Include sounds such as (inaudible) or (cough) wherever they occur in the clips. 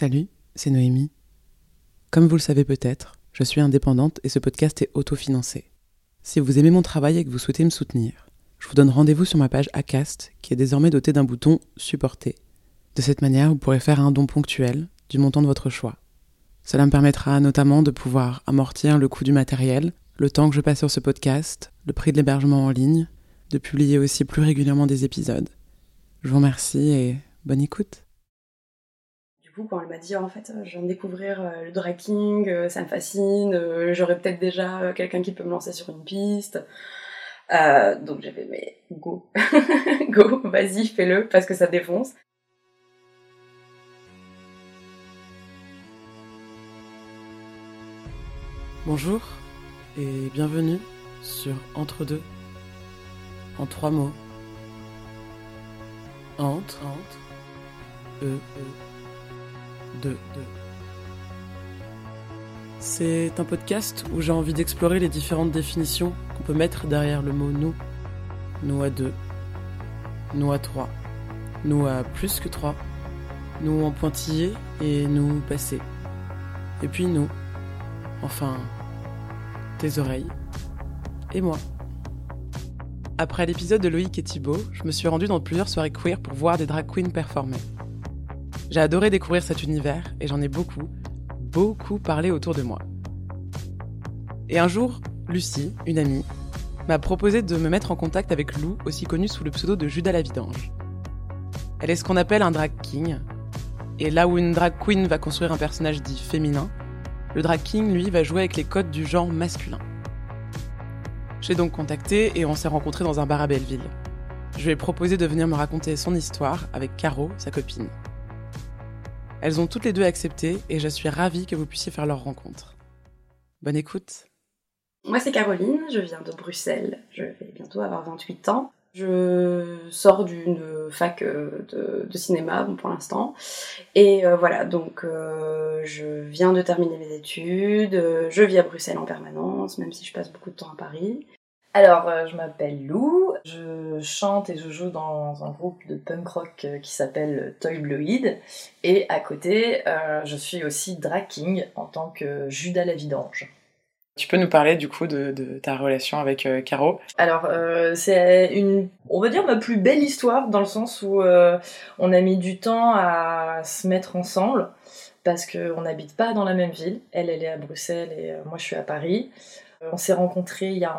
Salut, c'est Noémie. Comme vous le savez peut-être, je suis indépendante et ce podcast est autofinancé. Si vous aimez mon travail et que vous souhaitez me soutenir, je vous donne rendez-vous sur ma page Acast qui est désormais dotée d'un bouton Supporter. De cette manière, vous pourrez faire un don ponctuel du montant de votre choix. Cela me permettra notamment de pouvoir amortir le coût du matériel, le temps que je passe sur ce podcast, le prix de l'hébergement en ligne, de publier aussi plus régulièrement des épisodes. Je vous remercie et bonne écoute. Coup, quand elle m'a dit en fait, je viens de découvrir euh, le drag king, euh, ça me fascine, euh, j'aurais peut-être déjà quelqu'un qui peut me lancer sur une piste. donc j'ai fait mais go, (laughs) go, vas-y, fais-le parce que ça défonce. Bonjour et bienvenue sur Entre deux, en trois mots. Entre, entre, e, e, C'est un podcast où j'ai envie d'explorer les différentes définitions qu'on peut mettre derrière le mot nous. Nous à deux, nous à trois, nous à plus que trois, nous en pointillé et nous passé. Et puis nous, enfin, tes oreilles et moi. Après l'épisode de Loïc et Thibaut, je me suis rendue dans plusieurs soirées queer pour voir des drag queens performer. J'ai adoré découvrir cet univers et j'en ai beaucoup, beaucoup parlé autour de moi. Et un jour, Lucie, une amie, m'a proposé de me mettre en contact avec Lou, aussi connue sous le pseudo de Judas la Vidange. Elle est ce qu'on appelle un drag king, et là où une drag queen va construire un personnage dit féminin, le drag king, lui, va jouer avec les codes du genre masculin. J'ai donc contacté et on s'est rencontrés dans un bar à Belleville. Je lui ai proposé de venir me raconter son histoire avec Caro, sa copine. Elles ont toutes les deux accepté et je suis ravie que vous puissiez faire leur rencontre. Bonne écoute. Moi c'est Caroline, je viens de Bruxelles, je vais bientôt avoir 28 ans. Je sors d'une fac euh, de, cinéma pour l'instant. Et euh, voilà, donc euh, je viens de terminer mes études, je vis à Bruxelles en permanence, même si je passe beaucoup de temps à Paris. Alors, je m'appelle Lou, je chante et je joue dans un groupe de punk rock qui s'appelle Toy Bloid. Et à côté, je suis aussi drag king en tant que Judas la Vidange. Tu peux nous parler du coup de, ta relation avec euh, Caro? Alors euh, c'est une, on va dire ma plus belle histoire dans le sens où euh, on a mis du temps à se mettre ensemble parce qu'on n'habite pas dans la même ville. Elle, elle est à Bruxelles et moi je suis à Paris. On s'est rencontrés il y a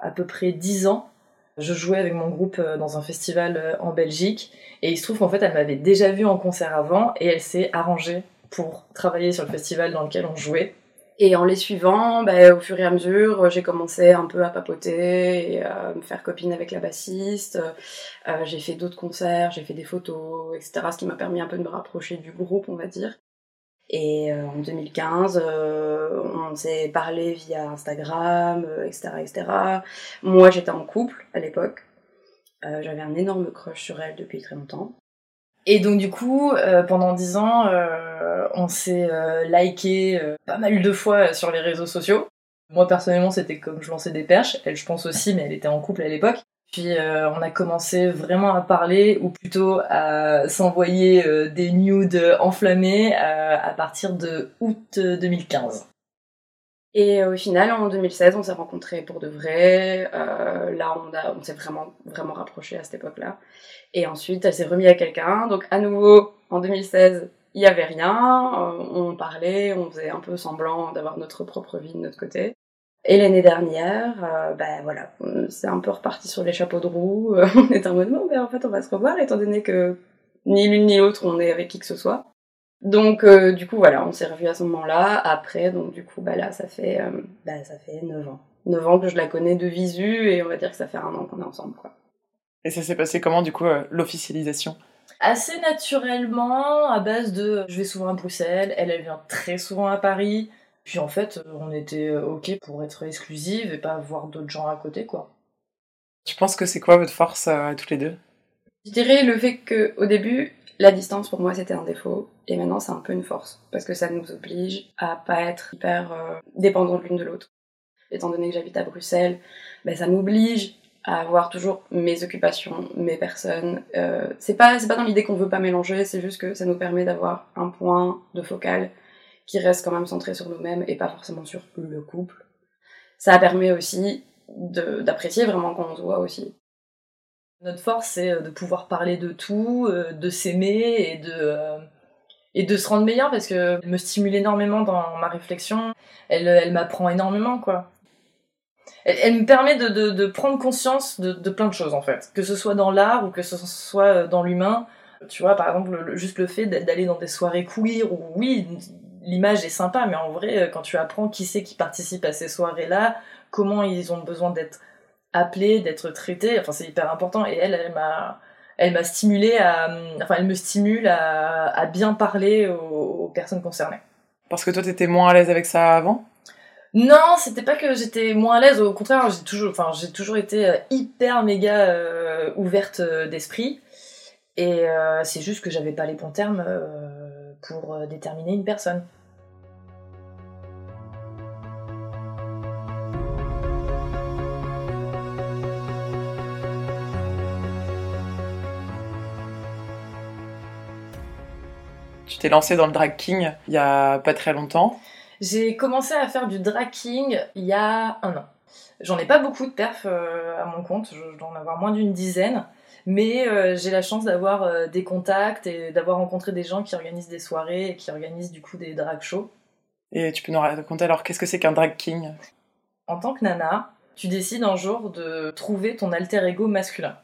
à peu près dix ans. Je jouais avec mon groupe dans un festival en Belgique et il se trouve qu'en fait elle m'avait déjà vu en concert avant et elle s'est arrangée pour travailler sur le festival dans lequel on jouait. Et en les suivant, bah, au fur et à mesure, j'ai commencé un peu à papoter et à me faire copine avec la bassiste. Euh, j'ai fait d'autres concerts, j'ai fait des photos, etc. Ce qui m'a permis un peu de me rapprocher du groupe, on va dire. Et euh, en 2015, euh, on s'est parlé via Instagram, etc., etc. Moi, j'étais en couple à l'époque. J'avais un énorme crush sur elle depuis très longtemps. Et donc du coup, euh, pendant dix ans, euh, on s'est euh, liké pas mal de fois sur les réseaux sociaux. Moi personnellement, c'était comme je lançais des perches. Elle, je pense aussi, mais elle était en couple à l'époque. Puis on a commencé vraiment à parler, ou plutôt à s'envoyer des nudes enflammés à partir de août 2015. Et au final, en 2016, on s'est rencontrés pour de vrai. là, on, on s'est vraiment, vraiment rapprochés à cette époque-là. Et ensuite, elle s'est remise à quelqu'un. Donc, à nouveau, en 2016, il n'y avait rien. Euh, on parlait, on faisait un peu semblant d'avoir notre propre vie de notre côté. Et l'année dernière, euh, ben voilà, c'est un peu reparti sur les chapeaux de roue. (laughs) on est en mode, non, ben en fait, on va se revoir, étant donné que ni l'une ni l'autre, on est avec qui que ce soit. Donc, euh, du coup, voilà, on s'est revus à ce moment-là. Après, donc, du coup, bah là, ça fait, bah, ça fait 9 ans. 9 ans que je la connais de visu, et on va dire que ça fait un an qu'on est ensemble, quoi. Et ça s'est passé comment, du coup, euh, l'officialisation? Assez naturellement, à base de je vais souvent à Bruxelles, elle, elle vient très souvent à Paris. Puis en fait, euh, on était euh, ok pour être exclusive et pas voir d'autres gens à côté, quoi. Tu penses que c'est quoi votre force à toutes les deux? Je dirais le fait qu'au début, la distance pour moi c'était un défaut et maintenant c'est un peu une force parce que ça nous oblige à pas être hyper dépendants l'une de l'autre. Étant donné que j'habite à Bruxelles, ben, ça m'oblige à avoir toujours mes occupations, mes personnes. Euh, c'est pas, c'est pas dans l'idée qu'on veut pas mélanger, c'est juste que ça nous permet d'avoir un point de focal qui reste quand même centré sur nous-mêmes et pas forcément sur le couple. Ça permet aussi d'apprécier vraiment quand on se voit aussi. Notre force, c'est euh, de pouvoir parler de tout, euh, de s'aimer et de, euh, et de se rendre meilleur parce que me stimule énormément dans ma réflexion. Elle, elle m'apprend énormément, quoi. Elle, me permet de, de, prendre conscience de, de plein de choses, en fait. Que ce soit dans l'art ou que ce soit dans l'humain. Tu vois, par exemple, juste le fait d'aller dans des soirées queer où, oui, l'image est sympa, mais en vrai, quand tu apprends qui c'est qui participe à ces soirées-là, comment ils ont besoin d'être appelés, d'être traités, enfin c'est hyper important. Et elle, elle m'a, elle m'a stimulé à, enfin elle me stimule à, à bien parler aux, personnes concernées. Parce que toi, t'étais moins à l'aise avec ça avant? Non, c'était pas que j'étais moins à l'aise. Au contraire, j'ai toujours, enfin, j'ai toujours été euh, hyper méga euh, ouverte euh, d'esprit. Et c'est juste que j'avais pas les bons termes pour déterminer une personne. Tu t'es lancé dans le drag king il y a pas très longtemps. J'ai commencé à faire du drag king il y a un an. J'en ai pas beaucoup de perfs euh, à mon compte, je dois en avoir moins d'une dizaine. Mais euh, j'ai la chance d'avoir euh, des contacts et d'avoir rencontré des gens qui organisent des soirées et qui organisent du coup des drag shows. Et tu peux nous raconter alors qu'est-ce que c'est qu'un drag king? En tant que nana, tu décides un jour de trouver ton alter ego masculin.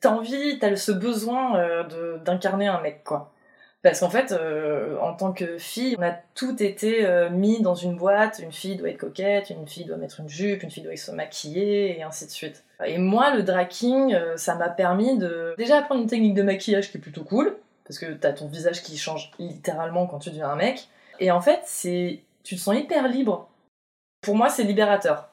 T'as envie, t'as ce besoin d'incarner un mec quoi. Parce qu'en fait, euh, en tant que fille, on a tout été euh, mis dans une boîte. Une fille doit être coquette, une fille doit mettre une jupe, une fille doit se maquiller, et ainsi de suite. Et moi, le draking, euh, ça m'a permis de déjà apprendre une technique de maquillage qui est plutôt cool, parce que t'as ton visage qui change littéralement quand tu deviens un mec. Et en fait, c'est, tu te sens hyper libre. Pour moi, c'est libérateur.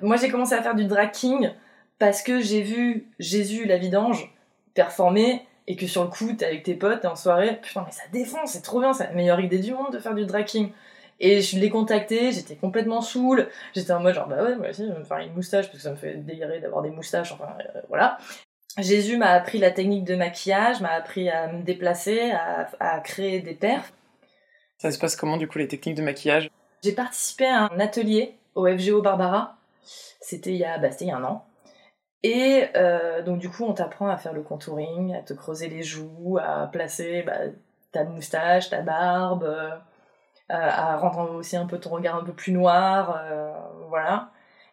Moi, j'ai commencé à faire du draking parce que j'ai vu Jésus, la vidange, performer et que sur le coup, t'es avec tes potes, t'es en soirée, putain, mais ça défonce, c'est trop bien, c'est la meilleure idée du monde de faire du draking. Et je l'ai contacté, j'étais complètement saoule, j'étais en mode genre, bah ouais, moi aussi, je vais me faire une moustache, parce que ça me fait délirer d'avoir des moustaches, enfin, euh, voilà. Jésus m'a appris la technique de maquillage, m'a appris à me déplacer, à, à créer des perfs. Ça se passe comment, du coup, les techniques de maquillage? J'ai participé à un atelier au FGO Barbara, c'était il, y a, bah, il y a un an. Et euh, donc du coup, on t'apprend à faire le contouring, à te creuser les joues, à placer bah, ta moustache, ta barbe, euh, à rendre aussi un peu ton regard un peu plus noir, euh, voilà.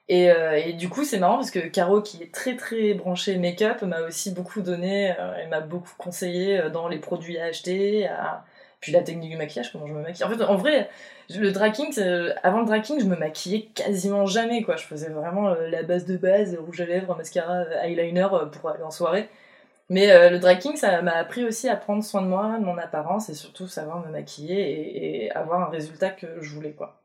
Et, du coup, c'est marrant parce que Caro, qui est très très branchée make-up, m'a aussi beaucoup donné, elle m'a beaucoup conseillé dans les produits à acheter, puis la technique du maquillage, comment je me maquille. En fait, en vrai, le draking, avant le draking, je me maquillais quasiment jamais, quoi. Je faisais vraiment euh, la base de base, rouge à lèvres, mascara, eyeliner euh, pour aller en soirée. Mais euh, le draking, ça m'a appris aussi à prendre soin de moi, de mon apparence, et surtout savoir me maquiller et, et avoir un résultat que je voulais, quoi.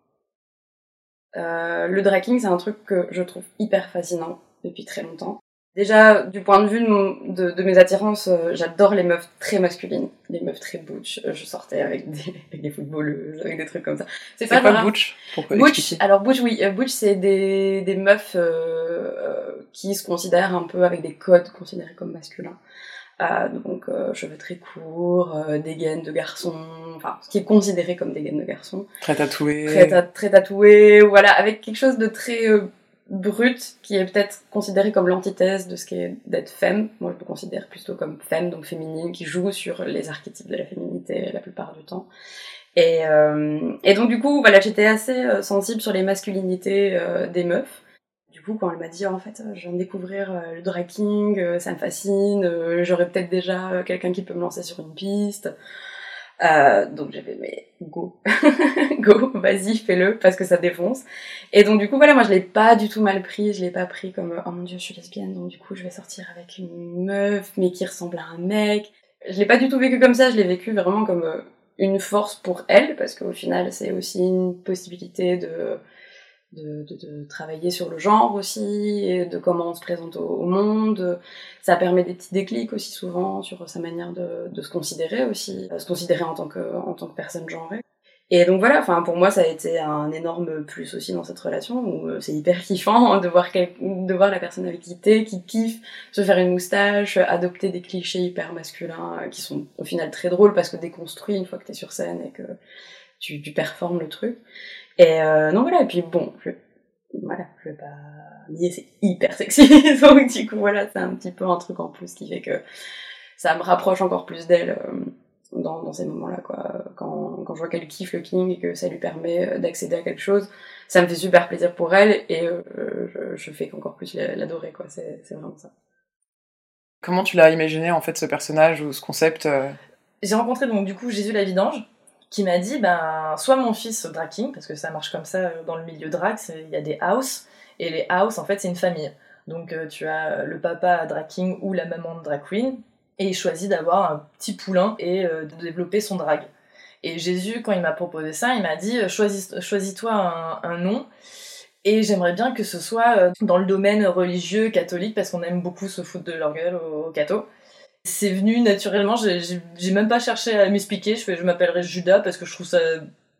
le draking, c'est un truc que je trouve hyper fascinant depuis très longtemps. Déjà, du point de vue de, de, mes attirances, euh, j'adore les meufs très masculines, les meufs très butch. Euh, je sortais avec des, (laughs) avec des footballeuses, avec des trucs comme ça. C'est pas quoi butch? Butch, alors butch, oui, euh, butch c'est des, des meufs qui se considèrent un peu avec des codes considérés comme masculins. donc cheveux très courts, des gaines de garçon, enfin ce qui est considéré comme des gaines de garçon. Très tatoué. Très, très tatoué, voilà, avec quelque chose de très brute qui est peut-être considérée comme l'antithèse de ce qu'est d'être femme. Moi, je me considère plutôt comme femme, donc féminine, qui joue sur les archétypes de la féminité la plupart du temps. Et, euh, et donc, du coup, voilà, j'étais assez euh, sensible sur les masculinités euh, des meufs. Du coup, quand elle m'a dit, en fait, je viens de découvrir le drag ça me fascine, j'aurais peut-être déjà quelqu'un qui peut me lancer sur une piste. Euh, donc j'avais mais go, (laughs) go, vas-y fais-le parce que ça défonce. Et donc du coup voilà moi je l'ai pas du tout mal pris, je l'ai pas pris comme oh mon dieu je suis lesbienne donc du coup je vais sortir avec une meuf mais qui ressemble à un mec. Je l'ai pas du tout vécu comme ça, je l'ai vécu vraiment comme euh, une force pour elle parce qu'au final c'est aussi une possibilité de de, de, de, travailler sur le genre aussi, et de comment on se présente au, monde. Ça permet des petits déclics aussi souvent sur sa manière de, de se considérer aussi, se considérer en tant que, en tant que personne genrée. Et donc voilà, enfin pour moi ça a été un énorme plus aussi dans cette relation où euh, c'est hyper (laughs) kiffant de voir quel... de voir la personne avec qui t'es, qui kiffe se faire une moustache, adopter des clichés hyper masculins euh, qui sont au final très drôles parce que déconstruits une fois que t'es sur scène et que tu, tu performes le truc. Et euh, non voilà, et puis bon, je, voilà, je vais pas nier, c'est hyper sexy, (laughs) donc du coup voilà, c'est un petit peu un truc en plus qui fait que ça me rapproche encore plus d'elle. Euh, dans, dans ces moments-là, quoi. Quand, quand je vois qu'elle kiffe le King et que ça lui permet euh, d'accéder à quelque chose, ça me fait super plaisir pour elle et euh, je, je fais qu'encore plus l'adorer, quoi. C'est vraiment ça. Comment tu l'as imaginé, en fait, ce personnage ou ce concept euh? J'ai rencontré, donc, du coup, Jésus la Vidange, qui m'a dit, ben, soit mon fils drag king, parce que ça marche comme ça dans le milieu drag, il y a des house, et les house, en fait, c'est une famille. Donc, tu as le papa drag king ou la maman de drag queen, et il choisit d'avoir un petit poulain et euh, de développer son drag. Et Jésus, quand il m'a proposé ça, il m'a dit euh, choisis-toi un, un, nom. Et j'aimerais bien que ce soit euh, dans le domaine religieux catholique parce qu'on aime beaucoup se foutre de leur gueule au, au catho. C'est venu naturellement, j'ai même pas cherché à m'expliquer. Je, m'appellerai Judas parce que je trouve ça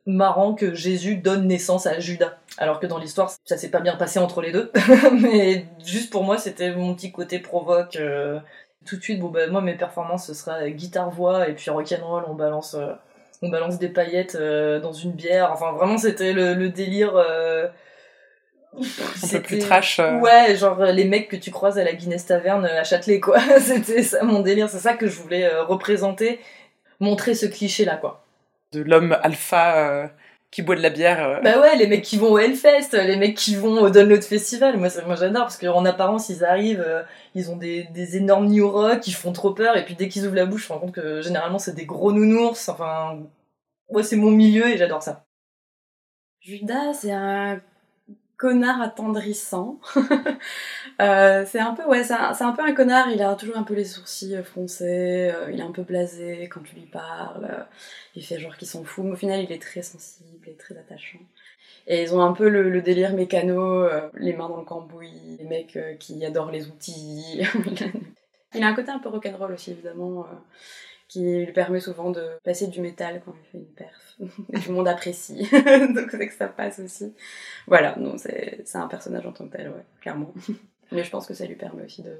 marrant que Jésus donne naissance à Judas. Alors que dans l'histoire, ça s'est pas bien passé entre les deux. (laughs) Mais juste pour moi, c'était mon petit côté provoque. Euh, tout de suite, bon bah moi mes performances ce sera guitare-voix et puis rock'n'roll, on balance, euh, on balance des paillettes euh, dans une bière. Enfin vraiment c'était le, délire. Euh, un peu plus trash. Ouais, genre les mecs que tu croises à la Guinness Taverne à Châtelet quoi. (laughs) c'était ça mon délire, c'est ça que je voulais représenter, montrer ce cliché là quoi. De l'homme alpha qui boit de la bière. Euh. Bah ouais, les mecs qui vont au Hellfest, les mecs qui vont au Download Festival. Moi, moi j'adore parce qu'en apparence, ils arrivent, euh, ils ont des, des énormes new rock, ils font trop peur, et puis dès qu'ils ouvrent la bouche, je me rends compte que généralement c'est des gros nounours. Enfin, ouais, c'est mon milieu et j'adore ça. Judas, c'est un connard attendrissant. (laughs) euh, c'est un peu ouais, c'est un, peu un connard. Il a toujours un peu les sourcils foncés. Euh, il est un peu blasé quand tu lui parles. Euh, il fait genre qu'il s'en fout. Mais au final, il est très sensible et très attachant. Et ils ont un peu le, le délire mécano, euh, les mains dans le cambouis, les mecs qui adorent les outils. (laughs) il a un côté un peu rock'n'roll aussi évidemment qui lui permet souvent de passer du métal quand il fait une perf. Et tout le monde apprécie. (laughs) Donc c'est que ça passe aussi. Voilà, non, c'est un personnage en tant que tel, ouais, clairement. (laughs) Mais je pense que ça lui permet aussi de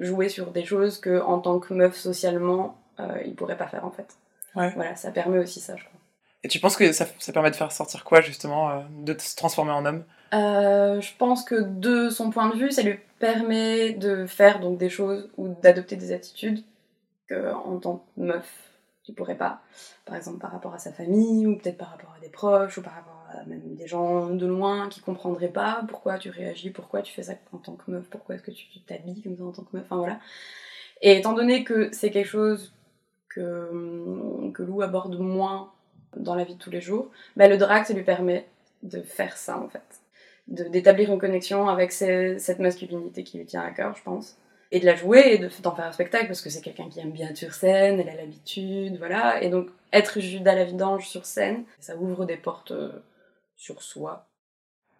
jouer sur des choses que en tant que meuf socialement, euh, il pourrait pas faire en fait. Ouais. Voilà, ça permet aussi ça, je crois. Et tu penses que ça, ça permet de faire sortir quoi justement, euh, de se transformer en homme? Euh, Je pense que de son point de vue, ça lui permet de faire donc des choses ou d'adopter des attitudes en tant que meuf, tu pourrais pas. Par exemple, par rapport à sa famille, ou peut-être par rapport à des proches, ou par rapport à même des gens de loin qui comprendraient pas pourquoi tu réagis, pourquoi tu fais ça en tant que meuf, pourquoi est-ce que tu t'habilles comme ça en tant que meuf, enfin voilà. Et étant donné que c'est quelque chose que, que Lou aborde moins dans la vie de tous les jours, bah, le drag, ça lui permet de faire ça en fait. D'établir une connexion avec cette masculinité qui lui tient à cœur, je pense et de la jouer et d'en faire un spectacle parce que c'est quelqu'un qui aime bien être sur scène, elle a l'habitude, voilà. Et donc être Judas la vidange sur scène, ça ouvre des portes euh, sur soi.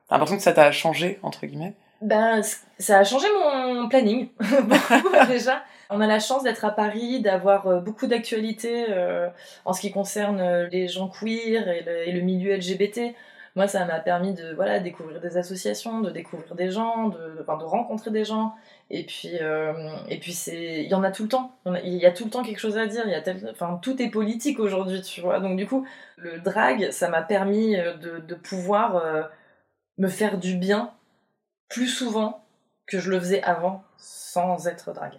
T'as l'impression que ça t'a changé, entre guillemets? Ben, ça a changé mon planning, (laughs) (laughs) déjà. On a la chance d'être à Paris, d'avoir euh, beaucoup d'actualités euh, en ce qui concerne les gens queer et le, et le milieu LGBT moi ça m'a permis de voilà découvrir des associations de découvrir des gens de enfin, de rencontrer des gens et puis, euh, et puis c'est, il y en a tout le temps. Il y a tout le temps quelque chose à dire. Il y a tel... enfin, tout est politique aujourd'hui, tu vois. Donc du coup, le drag, ça m'a permis euh, de, de pouvoir euh, me faire du bien plus souvent que je le faisais avant sans être drag.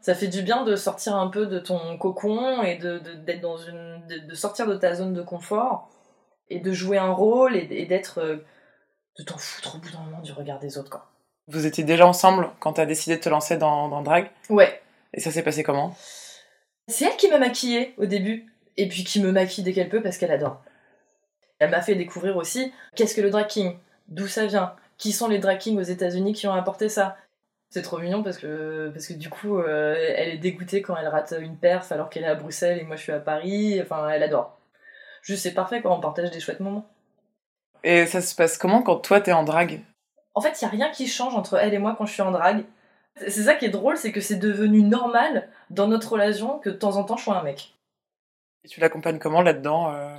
Ça fait du bien de sortir un peu de ton cocon et de, d'être dans une, de, sortir de ta zone de confort et de jouer un rôle et, et d'être, de t'en foutre au bout d'un moment du regard des autres, quoi. Vous étiez déjà ensemble quand t'as décidé de te lancer dans, dans drag? Ouais. Et ça s'est passé comment? C'est elle qui m'a maquillée au début, et puis qui me maquille dès qu'elle peut parce qu'elle adore. Elle m'a fait découvrir aussi qu'est-ce que le drag king, d'où ça vient, qui sont les drag kings aux États-Unis qui ont apporté ça? C'est trop mignon parce que, parce que du coup, euh, elle est dégoûtée quand elle rate une perf alors qu'elle est à Bruxelles et moi je suis à Paris. Enfin, elle adore. Juste, c'est parfait quand on partage des chouettes moments. Et ça se passe comment quand toi t'es en drag en fait, il n'y a rien qui change entre elle et moi quand je suis en drague. C'est ça qui est drôle, c'est que c'est devenu normal dans notre relation que de temps en temps je sois un mec. Et tu l'accompagnes comment là-dedans euh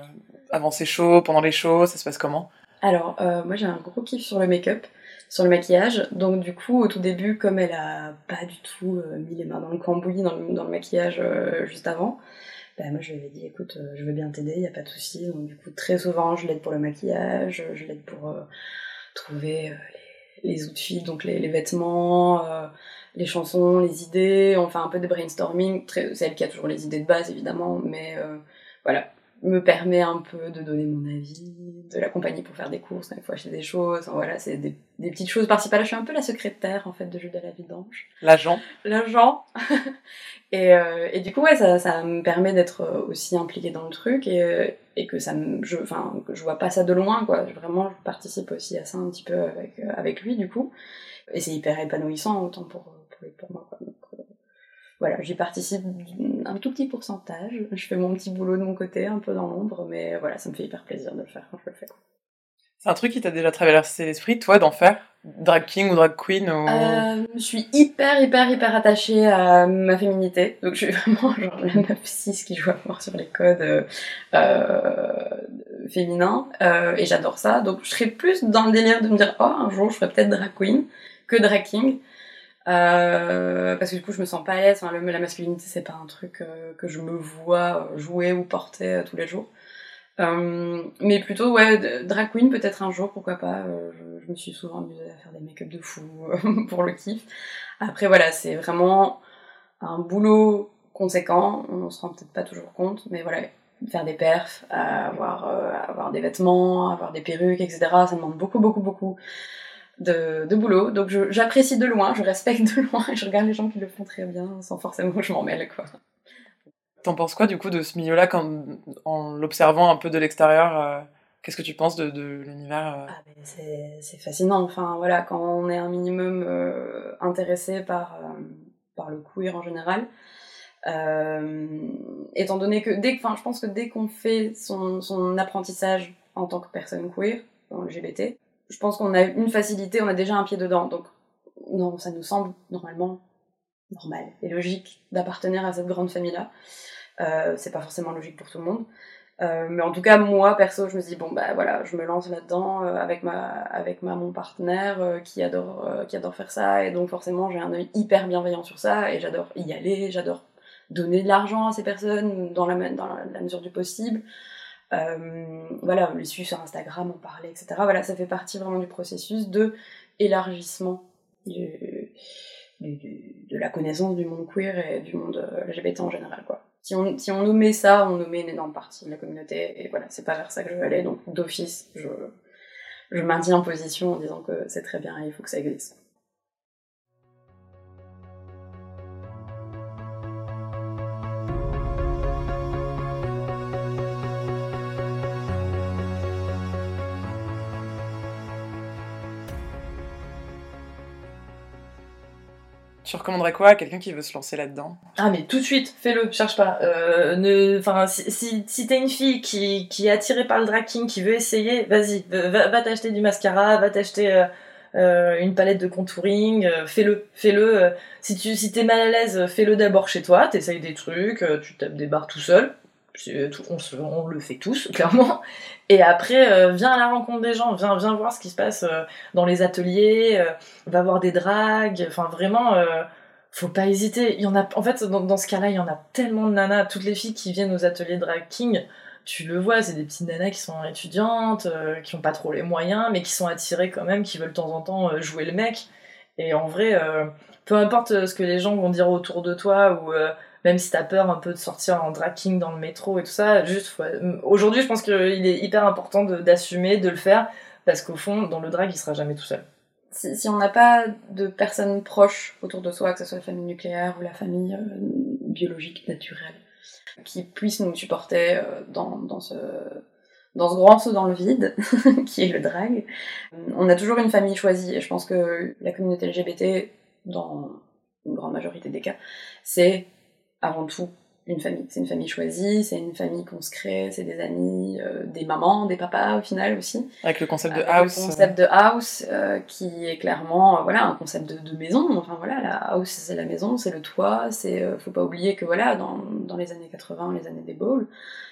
avant ces shows, pendant les shows, ça se passe comment? Alors, euh, moi j'ai un gros kiff sur le make-up, sur le maquillage. Donc du coup, au tout début, comme elle a pas du tout euh, mis les mains dans le cambouis, dans le, dans le maquillage euh, juste avant, bah, moi je lui avais dit, écoute, euh, je veux bien t'aider, y a pas de souci. Donc du coup, très souvent, je l'aide pour le maquillage, je l'aide pour euh, trouver euh, les, les outfits, donc les, les vêtements, les chansons, les idées. On fait un peu de brainstorming. Très- C'est elle qui a toujours les idées de base, évidemment, mais voilà, me permet un peu de donner mon avis, de l'accompagner pour faire des courses, il faut acheter des choses. Voilà, c'est des, des petites choses par-ci par-là. Je suis un peu la secrétaire, en fait, de de la Vidange L'agent l'agent. (laughs) et, euh, et du coup, ouais, ça, ça me permet d'être euh, aussi impliquée dans le truc et, euh, et que ça me, je, enfin, je vois pas ça de loin, quoi. Vraiment, je participe aussi à ça un petit peu avec, euh, avec lui, du coup. Et c'est hyper épanouissant, autant pour, pour, pour moi, quoi. Donc, voilà, j'y participe un tout petit pourcentage. Je fais mon petit boulot de mon côté, un peu dans l'ombre, mais voilà, ça me fait hyper plaisir de le faire quand je le fais. quoi. C'est un truc qui t'a déjà traversé l'esprit, toi, d'en faire Drag king ou drag queen ou... Euh, je suis hyper, hyper, hyper attachée à ma féminité. Donc, je suis (laughs) vraiment genre la meuf 6 qui joue à mort sur les codes euh, euh, féminins. Euh, et j'adore ça. Donc, je serais plus dans le délire de me dire, oh, un jour, je ferais peut-être drag queen que drag king. Euh, parce que du coup, je me sens pas à l'aise. La masculinité, c'est pas un truc euh, que je me vois jouer ou porter tous les jours. Euh, mais plutôt, ouais, drag queen peut-être un jour, pourquoi pas. euh, je, me suis souvent amusée à faire des make-up de fou (laughs) pour le kiff. Après, voilà, c'est vraiment un boulot conséquent. On se rend peut-être pas toujours compte, mais voilà, faire des perfs, avoir, euh, avoir des vêtements, avoir des perruques, etc. Ça demande beaucoup, beaucoup, beaucoup de, de boulot. Donc j'apprécie de loin, je respecte de loin (laughs) et je regarde les gens qui le font très bien sans forcément que je m'en mêle, quoi. T'en penses quoi, du coup, de ce milieu-là, quand, en l'observant un peu de l'extérieur euh, Qu'est-ce que tu penses de, de l'univers euh Ah, c'est c'est fascinant. Enfin, voilà, quand on est un minimum euh, intéressé par, par le queer en général, étant donné que, dès enfin, je pense que dès qu'on fait son, son apprentissage en tant que personne queer, le LGBT, je pense qu'on a une facilité, on a déjà un pied dedans. Donc, non, ça nous semble normalement normal et logique d'appartenir à cette grande famille-là. Euh, c'est pas forcément logique pour tout le monde. Euh, mais en tout cas, moi, perso, je me dis, bon, bah voilà, je me lance là-dedans euh, avec, ma, avec ma, mon partenaire euh, qui, adore, qui adore faire ça. Et donc, forcément, j'ai un œil hyper bienveillant sur ça. Et j'adore y aller, j'adore donner de l'argent à ces personnes dans la, dans la, mesure du possible. Voilà, les suivre sur Instagram, en parler, etc. Voilà, ça fait partie vraiment du processus de élargissement du, du- du- de la connaissance du monde queer et du monde euh, LGBT en général, quoi. Si on, si on met ça, on met une énorme partie de la communauté, et voilà, c'est pas vers ça que je veux aller, donc d'office, je, je maintiens en position en disant que c'est très bien et il faut que ça existe. Tu recommanderais quoi à quelqu'un qui veut se lancer là-dedans? Ah mais tout de suite, fais-le, cherche pas. Euh, ne, enfin, si, si, si t'es une fille qui, qui est attirée par le drag king, qui veut essayer, vas-y, va, va t'acheter du mascara, va t'acheter euh, euh, une palette de contouring, euh, fais-le, fais-le. si tu si t'es mal à l'aise, fais-le d'abord chez toi, t'essayes des trucs, tu tapes des barres tout seul. On, le fait tous, (laughs) clairement. Et après, euh, viens à la rencontre des gens, viens, viens voir ce qui se passe euh, dans les ateliers, euh, va voir des dragues, enfin vraiment, faut pas hésiter. Il y en a, en fait, dans, ce cas-là, il y en a tellement de nanas, toutes les filles qui viennent aux ateliers drag king, tu le vois, c'est des petites nanas qui sont étudiantes, qui ont pas trop les moyens, mais qui sont attirées quand même, qui veulent de temps en temps jouer le mec. Et en vrai, peu importe ce que les gens vont dire autour de toi, ou même si t'as peur un peu de sortir en drag king dans le métro et tout ça, juste, aujourd'hui, je pense qu'il est hyper important d'assumer, de le faire, parce qu'au fond, dans le drag, il sera jamais tout seul. Si, si on n'a pas de personnes proches autour de soi, que ce soit la famille nucléaire ou la famille euh, biologique, naturelle, qui puissent nous supporter euh, dans, dans, ce, dans ce grand saut dans le vide, (laughs) qui est le drag, on a toujours une famille choisie, et je pense que la communauté LGBT, dans une grande majorité des cas, c'est avant tout une famille. C'est une famille choisie, c'est une famille qu'on se crée, c'est des amis, euh, des mamans, des papas au final aussi. Avec le concept de Avec house. Le concept de house euh, qui est clairement euh, voilà un concept de, de maison. Enfin voilà, la house c'est la maison, c'est le toit. C'est euh, faut pas oublier que voilà dans, dans les années 80, les années des balls,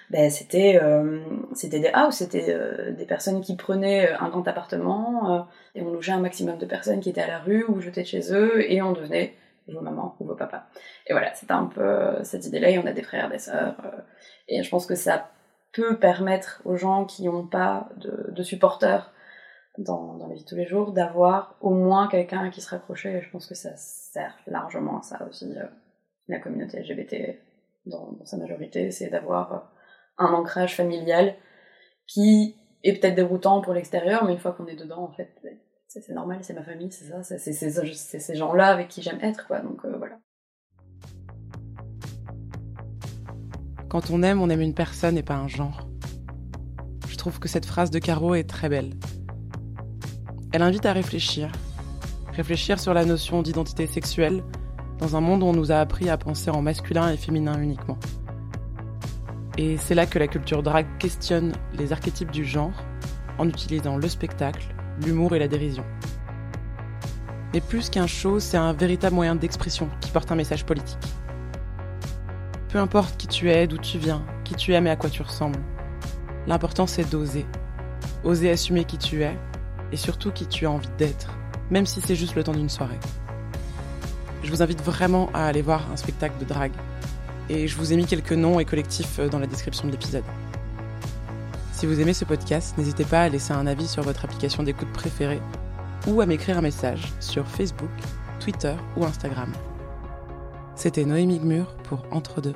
ben c'était euh, c'était des house, c'était euh, des personnes qui prenaient un grand appartement euh, et on logeait un maximum de personnes qui étaient à la rue ou de chez eux et on devenait vos mamans ou vos papas. Et voilà, c'était un peu euh, cette idée-là. Et on a des frères, des sœurs. euh, et je pense que ça peut permettre aux gens qui n'ont pas de, de supporters dans, dans la vie de tous les jours d'avoir au moins quelqu'un à qui se raccrocher. Et je pense que ça sert largement à ça aussi. euh, la communauté LGBT, dans, sa majorité, c'est d'avoir un ancrage familial qui est peut-être déroutant pour l'extérieur, mais une fois qu'on est dedans, en fait, c'est normal, c'est ma famille, c'est ça, c'est ces gens-là avec qui j'aime être, quoi. Donc euh, voilà. Quand on aime, on aime une personne et pas un genre. Je trouve que cette phrase de Caro est très belle. Elle invite à réfléchir. Réfléchir sur la notion d'identité sexuelle dans un monde où on nous a appris à penser en masculin et féminin uniquement. Et c'est là que la culture drag questionne les archétypes du genre en utilisant le spectacle, l'humour et la dérision. Mais plus qu'un show, c'est un véritable moyen d'expression qui porte un message politique. Peu importe qui tu es, d'où tu viens, qui tu aimes et à quoi tu ressembles. L'important c'est d'oser. Oser assumer qui tu es et surtout qui tu as envie d'être, même si c'est juste le temps d'une soirée. Je vous invite vraiment à aller voir un spectacle de drague. Et je vous ai mis quelques noms et collectifs dans la description de l'épisode. Si vous aimez ce podcast, n'hésitez pas à laisser un avis sur votre application d'écoute préférée ou à m'écrire un message sur Facebook, Twitter ou Instagram. C'était Noémie Gmur pour Entre deux.